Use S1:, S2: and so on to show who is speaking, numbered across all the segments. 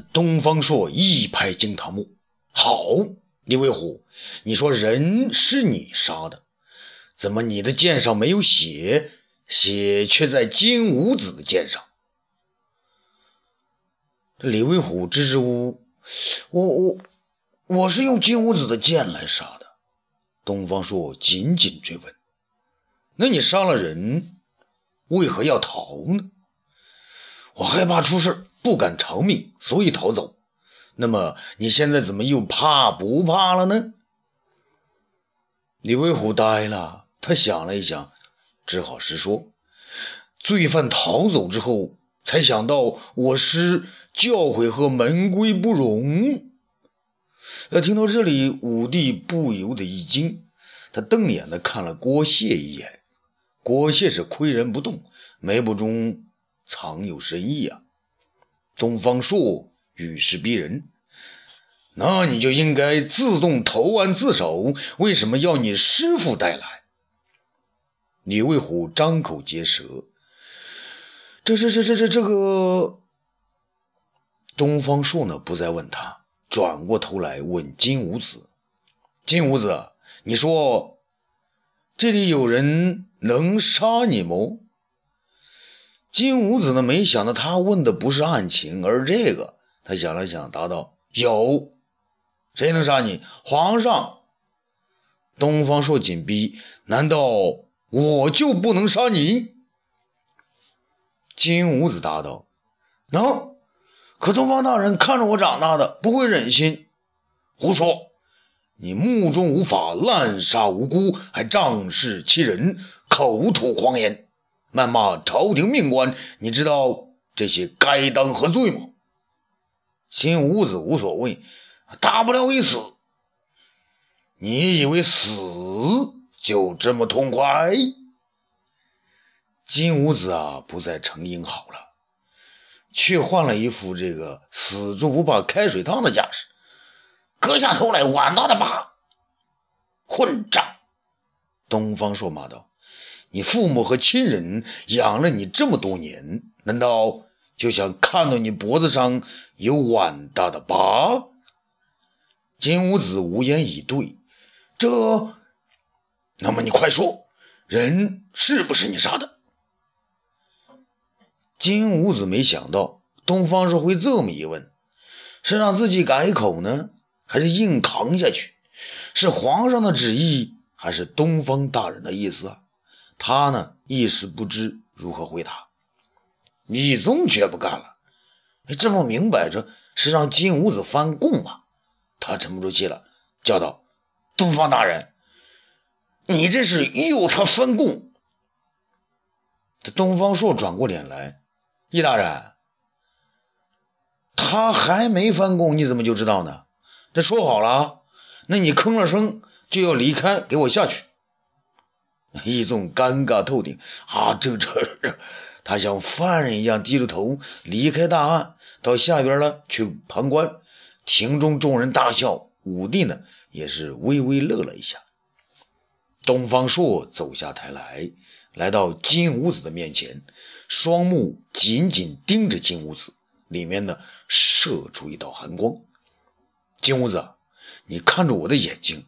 S1: 东方朔一拍惊堂木：“好，李威虎，你说人是你杀的，怎么你的剑上没有血，血却在金吾子的剑上？”这李威虎支支吾吾：“我我我是用金吾子的剑来杀的。”东方朔紧紧追问：“那你杀了人，为何要逃呢？”我害怕出事。不敢偿命，所以逃走。那么你现在怎么又怕不怕了呢？李威虎呆了，他想了一想，只好实说：罪犯逃走之后，才想到我师教诲和门规不容。呃，听到这里，武帝不由得一惊，他瞪眼的看了郭谢一眼。郭谢是岿然不动，眉目中藏有深意啊。东方朔语势逼人，那你就应该自动投案自首，为什么要你师傅带来？李卫虎张口结舌，这、这、这、这、这、这个……东方朔呢？不再问他，转过头来问金吾子：“金吾子，你说这里有人能杀你吗？”金吾子呢？没想到他问的不是案情，而是这个。他想了想，答道：“有，谁能杀你？皇上。”东方朔紧逼：“难道我就不能杀你？”金吾子答道：“能。可东方大人看着我长大的，不会忍心。”胡说！你目中无法，滥杀无辜，还仗势欺人，口吐狂言。谩骂朝廷命官，你知道这些该当何罪吗？金吾子无所谓，大不了一死。你以为死就这么痛快？金吾子啊，不再成英好了，却换了一副这个死猪不怕开水烫的架势，割下头来，碗大的疤！混账！东方朔骂道。你父母和亲人养了你这么多年，难道就想看到你脖子上有碗大的疤？金吾子无言以对。这，那么你快说，人是不是你杀的？金吾子没想到东方朔会这么一问，是让自己改口呢，还是硬扛下去？是皇上的旨意，还是东方大人的意思啊？他呢一时不知如何回答，李宗却不干了。这不明摆着是让金吾子翻供吗？他沉不住气了，叫道：“东方大人，你这是诱他翻供。”这东方朔转过脸来：“易大人，他还没翻供，你怎么就知道呢？这说好了，那你吭了声就要离开，给我下去。”一众尴尬透顶啊！这这这，他像犯人一样低着头离开大案，到下边了去旁观。庭中众人大笑，武帝呢也是微微乐了一下。东方朔走下台来，来到金吾子的面前，双目紧紧盯着金吾子，里面呢射出一道寒光。金吾子，你看着我的眼睛，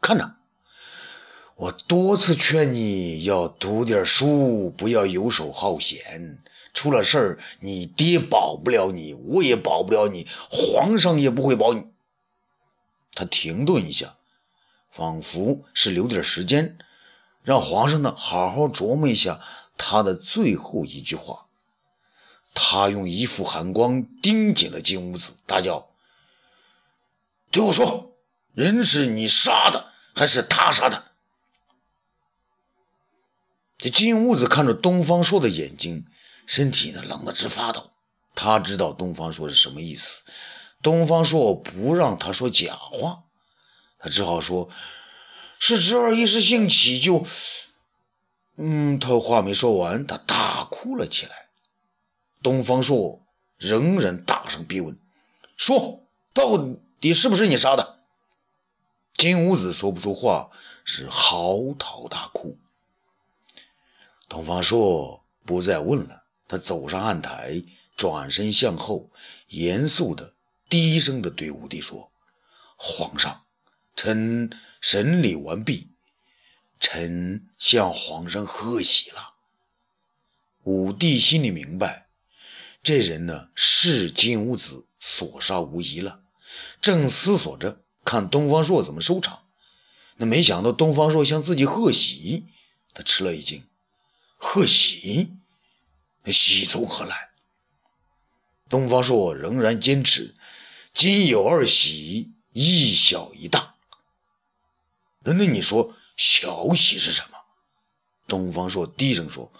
S1: 看着。我多次劝你要读点书，不要游手好闲。出了事儿，你爹保不了你，我也保不了你，皇上也不会保你。他停顿一下，仿佛是留点时间，让皇上呢好好琢磨一下他的最后一句话。他用一副寒光盯紧了金屋子，大叫：“对我说，人是你杀的，还是他杀的？”金屋子看着东方朔的眼睛，身体呢冷得直发抖。他知道东方朔是什么意思。东方朔不让他说假话，他只好说：“是侄儿一时兴起就……嗯。”他话没说完，他大哭了起来。东方朔仍然大声逼问：“说到底是不是你杀的？”金屋子说不出话，是嚎啕大哭。东方朔不再问了，他走上案台，转身向后，严肃的、低声的对武帝说：“皇上，臣审理完毕，臣向皇上贺喜了。”武帝心里明白，这人呢是金吾子所杀无疑了，正思索着看东方朔怎么收场，那没想到东方朔向自己贺喜，他吃了一惊：“贺喜？喜从何来？”东方朔仍然坚持：“今有二喜，一小一大。”那那你说小喜是什么？东方朔低声说：“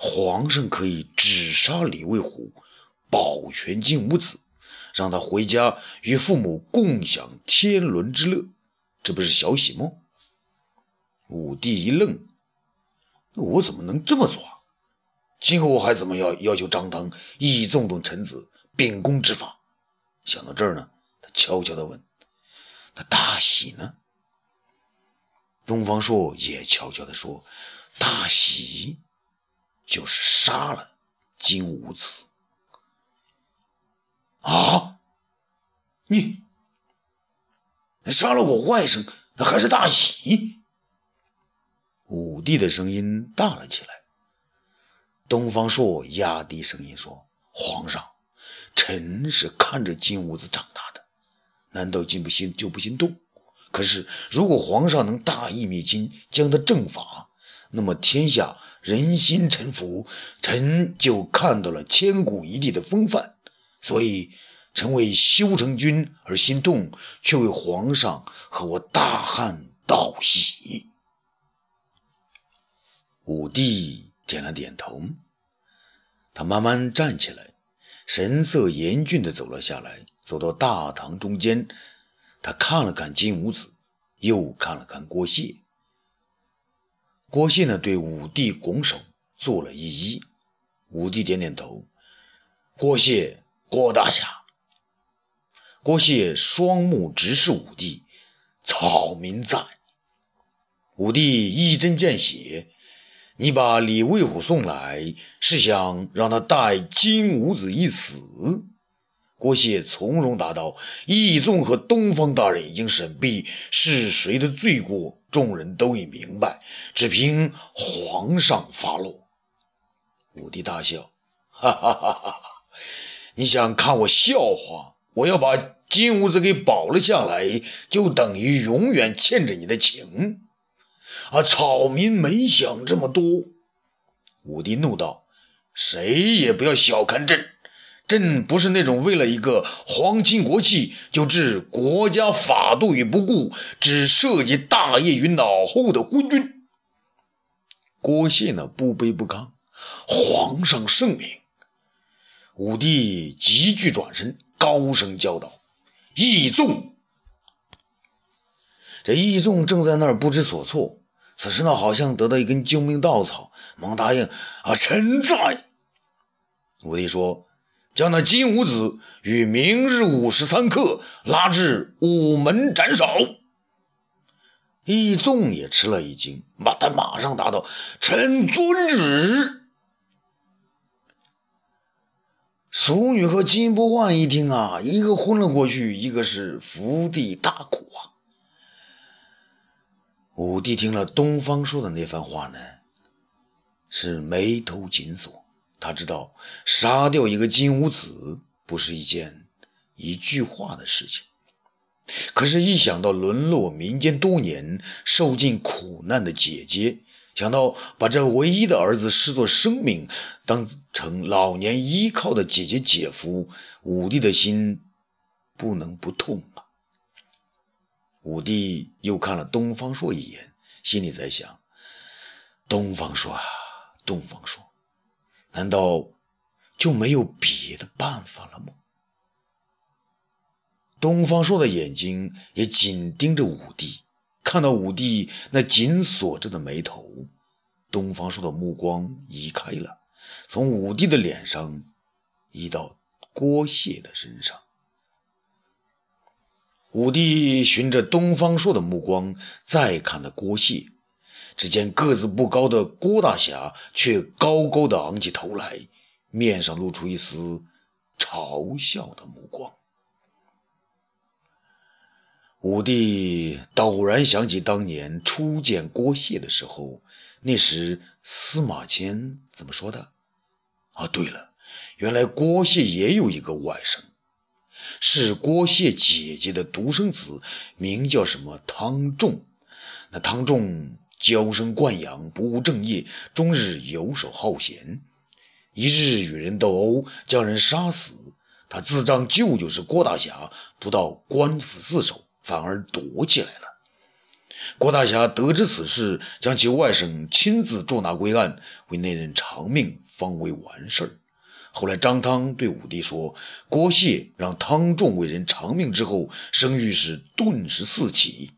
S1: 皇上可以只杀李卫虎，保全金吾子，让他回家与父母共享天伦之乐，这不是小喜吗？”武帝一愣：“那我怎么能这么做？今后我还怎么要要求张汤议纵动臣子？”秉公执法。想到这儿呢，他悄悄地问：“那大喜呢？”东方朔也悄悄地说：“大喜就是杀了金吾子。”啊！你杀了我外甥，那还是大喜？武帝的声音大了起来。东方朔压低声音说：“皇上。”臣是看着金兀子长大的，难道金不心就不心动？可是如果皇上能大义灭亲，将他正法，那么天下人心臣服，臣就看到了千古一帝的风范。所以，臣为修成君而心动，却为皇上和我大汉道喜。武帝点了点头，他慢慢站起来。神色严峻地走了下来，走到大堂中间，他看了看金吾子，又看了看郭谢。郭谢呢，对武帝拱手做了一揖。武帝点点头。郭谢，郭大侠。郭谢双目直视武帝，草民在。武帝一针见血。你把李卫虎送来，是想让他代金吾子一死？郭谢从容答道：“义纵和东方大人已经审毕，是谁的罪过，众人都已明白，只凭皇上发落。”武帝大笑：“哈哈哈哈！你想看我笑话？我要把金吾子给保了下来，就等于永远欠着你的情。”啊！草民没想这么多。武帝怒道：“谁也不要小看朕，朕不是那种为了一个皇亲国戚就置国家法度于不顾，只涉及大业于脑后的昏君。”郭谢呢，不卑不亢：“皇上圣明。”武帝急剧转身，高声叫道：“义纵！”这义纵正在那儿不知所措。此时呢，好像得到一根救命稻草，忙答应：“啊，臣在。”武帝说：“将那金吾子于明日午时三刻拉至午门斩首。”义纵也吃了一惊，马他马上答道：“臣遵旨。”淑女和金不换一听啊，一个昏了过去，一个是伏地大哭啊。武帝听了东方朔的那番话呢，是眉头紧锁。他知道杀掉一个金吾子不是一件一句话的事情，可是，一想到沦落民间多年、受尽苦难的姐姐，想到把这唯一的儿子视作生命，当成老年依靠的姐姐姐夫，武帝的心不能不痛啊。武帝又看了东方朔一眼，心里在想：东方朔啊，东方朔，难道就没有别的办法了吗？东方朔的眼睛也紧盯着武帝，看到武帝那紧锁着的眉头，东方朔的目光移开了，从武帝的脸上移到郭谢的身上。武帝循着东方朔的目光再看了郭谢，只见个子不高的郭大侠却高高的昂起头来，面上露出一丝嘲笑的目光。武帝陡然想起当年初见郭谢的时候，那时司马迁怎么说的？啊，对了，原来郭谢也有一个外甥，是郭谢姐姐的独生子，名叫什么汤仲。那汤仲娇生惯养，不务正业，终日游手好闲。一日与人斗殴，将人杀死。他自仗舅舅是郭大侠，不到官府自首。反而躲起来了。郭大侠得知此事，将其外甥亲自捉拿归案，为那人偿命，方为完事后来张汤对武帝说：“郭谢让汤仲为人偿命之后，声誉是顿时四起。”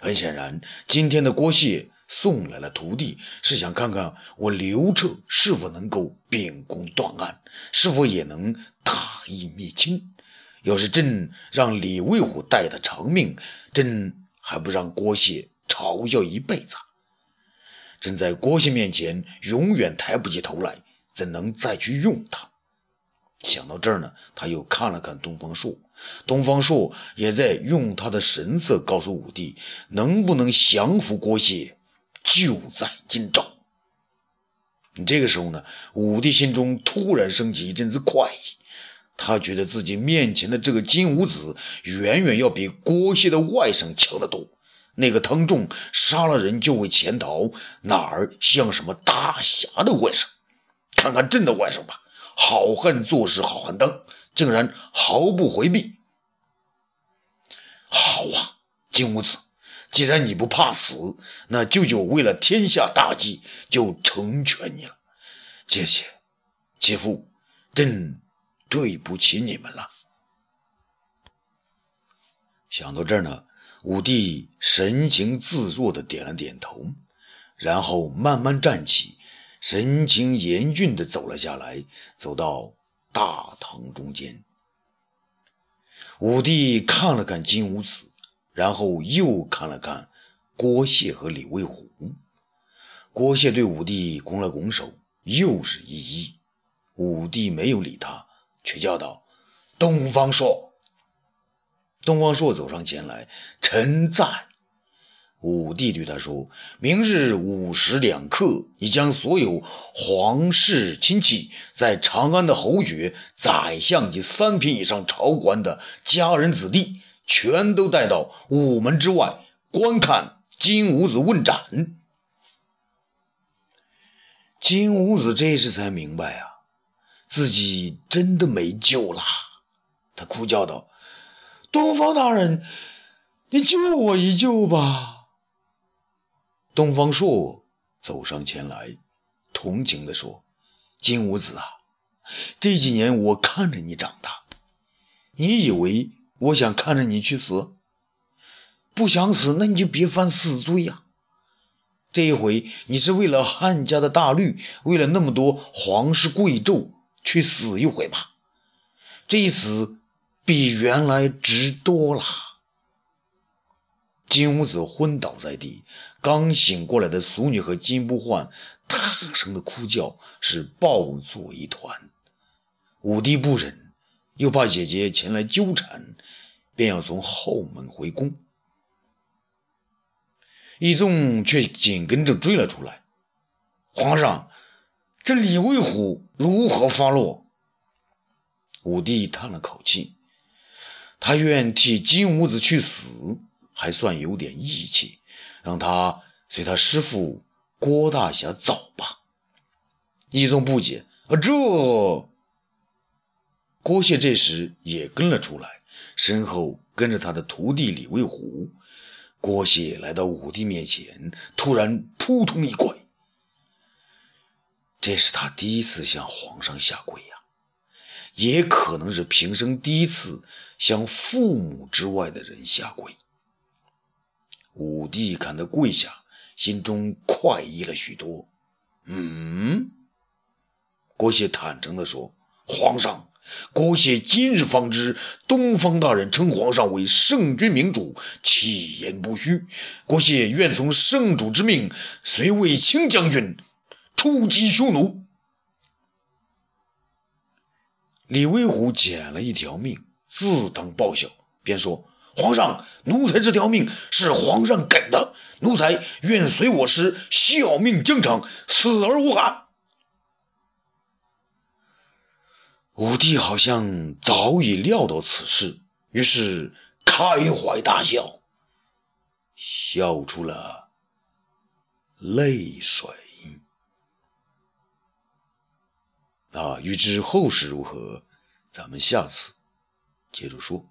S1: 很显然，今天的郭谢送来了徒弟，是想看看我刘彻是否能够秉公断案，是否也能大义灭亲。要是朕让李卫虎代他偿命，朕还不让郭谢嘲笑一辈子？朕在郭谢面前永远抬不起头来，怎能再去用他？想到这儿呢，他又看了看东方朔，东方朔也在用他的神色告诉武帝，能不能降服郭谢，就在今朝。这个时候呢，武帝心中突然升起一阵子快意。他觉得自己面前的这个金吾子远远要比郭谢的外甥强得多。那个汤仲杀了人就会潜逃，哪儿像什么大侠的外甥？看看朕的外甥吧，好汉做事好汉当，竟然毫不回避。好啊，金吾子，既然你不怕死，那舅舅为了天下大计，就成全你了。谢谢，姐夫，朕。对不起你们了。想到这儿呢，武帝神情自若的点了点头，然后慢慢站起，神情严峻的走了下来，走到大堂中间。武帝看了看金吾子，然后又看了看郭谢和李卫虎。郭谢对武帝拱了拱手，又是一揖。武帝没有理他。却叫道：“东方朔。”东方朔走上前来，臣在。武帝对他说：“明日午时两刻，你将所有皇室亲戚，在长安的侯爵、宰相及三品以上朝官的家人子弟，全都带到午门之外，观看金吾子问斩。”金吾子这时才明白啊。自己真的没救了，他哭叫道：“东方大人，你救我一救吧！”东方朔走上前来，同情地说：“金吾子啊，这几年我看着你长大，你以为我想看着你去死？不想死，那你就别犯死罪呀！这一回你是为了汉家的大律，为了那么多皇室贵胄。”去死一回吧，这一死比原来值多了。金吾子昏倒在地，刚醒过来的俗女和金不换大声的哭叫，是抱作一团。武帝不忍，又怕姐姐前来纠缠，便要从后门回宫。义纵却紧跟着追了出来，皇上。这李卫虎如何发落？武帝叹了口气，他愿替金吾子去死，还算有点义气，让他随他师父郭大侠走吧。义宗不解，啊，这郭谢这时也跟了出来，身后跟着他的徒弟李卫虎。郭谢来到武帝面前，突然扑通一跪。这是他第一次向皇上下跪呀，也可能是平生第一次向父母之外的人下跪。武帝看他跪下，心中快意了许多。嗯，郭谢坦诚地说：“皇上，郭谢今日方知，东方大人称皇上为圣君明主，其言不虚。郭谢愿从圣主之命，随卫青将军。”出击匈奴，李威虎捡了一条命，自当报效，便说：“皇上，奴才这条命是皇上给的，奴才愿随我师效命疆场，死而无憾。”武帝好像早已料到此事，于是开怀大笑，笑出了泪水。啊，欲知后事如何，咱们下次接着说。